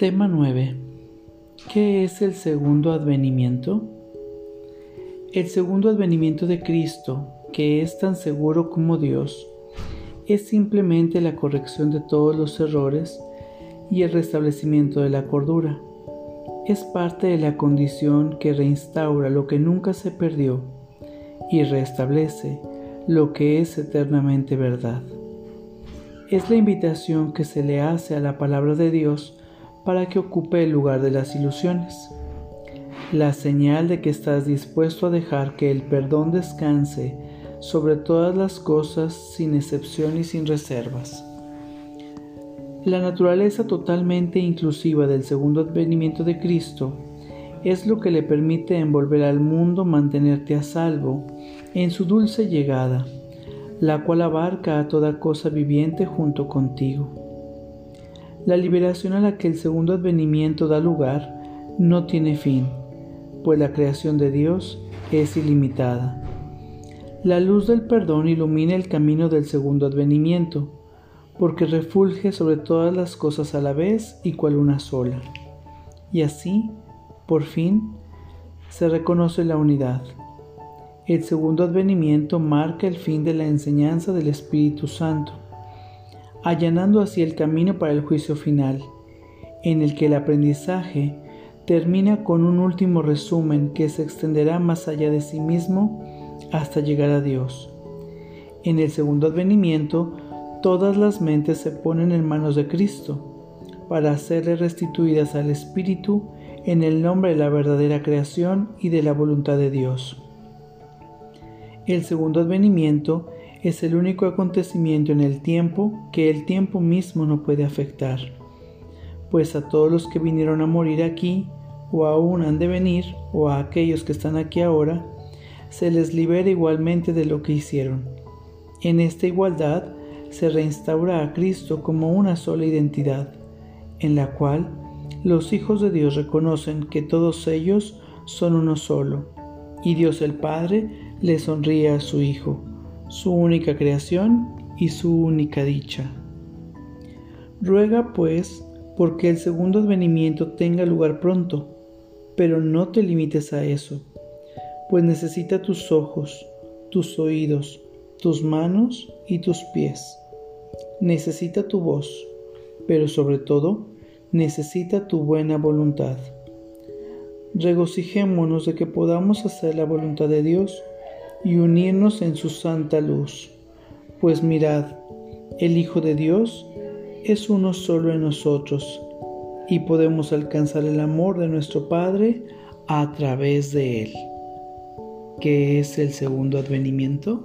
Tema 9. ¿Qué es el segundo advenimiento? El segundo advenimiento de Cristo, que es tan seguro como Dios, es simplemente la corrección de todos los errores y el restablecimiento de la cordura. Es parte de la condición que reinstaura lo que nunca se perdió y restablece lo que es eternamente verdad. Es la invitación que se le hace a la palabra de Dios para que ocupe el lugar de las ilusiones. La señal de que estás dispuesto a dejar que el perdón descanse sobre todas las cosas sin excepción y sin reservas. La naturaleza totalmente inclusiva del segundo advenimiento de Cristo es lo que le permite envolver al mundo mantenerte a salvo en su dulce llegada, la cual abarca a toda cosa viviente junto contigo. La liberación a la que el segundo advenimiento da lugar no tiene fin, pues la creación de Dios es ilimitada. La luz del perdón ilumina el camino del segundo advenimiento, porque refulge sobre todas las cosas a la vez y cual una sola. Y así, por fin, se reconoce la unidad. El segundo advenimiento marca el fin de la enseñanza del Espíritu Santo allanando así el camino para el juicio final, en el que el aprendizaje termina con un último resumen que se extenderá más allá de sí mismo hasta llegar a Dios. En el segundo advenimiento, todas las mentes se ponen en manos de Cristo para serle restituidas al Espíritu en el nombre de la verdadera creación y de la voluntad de Dios. El segundo advenimiento es el único acontecimiento en el tiempo que el tiempo mismo no puede afectar, pues a todos los que vinieron a morir aquí, o aún han de venir, o a aquellos que están aquí ahora, se les libera igualmente de lo que hicieron. En esta igualdad se reinstaura a Cristo como una sola identidad, en la cual los hijos de Dios reconocen que todos ellos son uno solo, y Dios el Padre le sonríe a su Hijo su única creación y su única dicha. Ruega, pues, porque el segundo advenimiento tenga lugar pronto, pero no te limites a eso, pues necesita tus ojos, tus oídos, tus manos y tus pies. Necesita tu voz, pero sobre todo necesita tu buena voluntad. Regocijémonos de que podamos hacer la voluntad de Dios y unirnos en su santa luz. Pues mirad, el Hijo de Dios es uno solo en nosotros y podemos alcanzar el amor de nuestro Padre a través de Él. ¿Qué es el segundo advenimiento?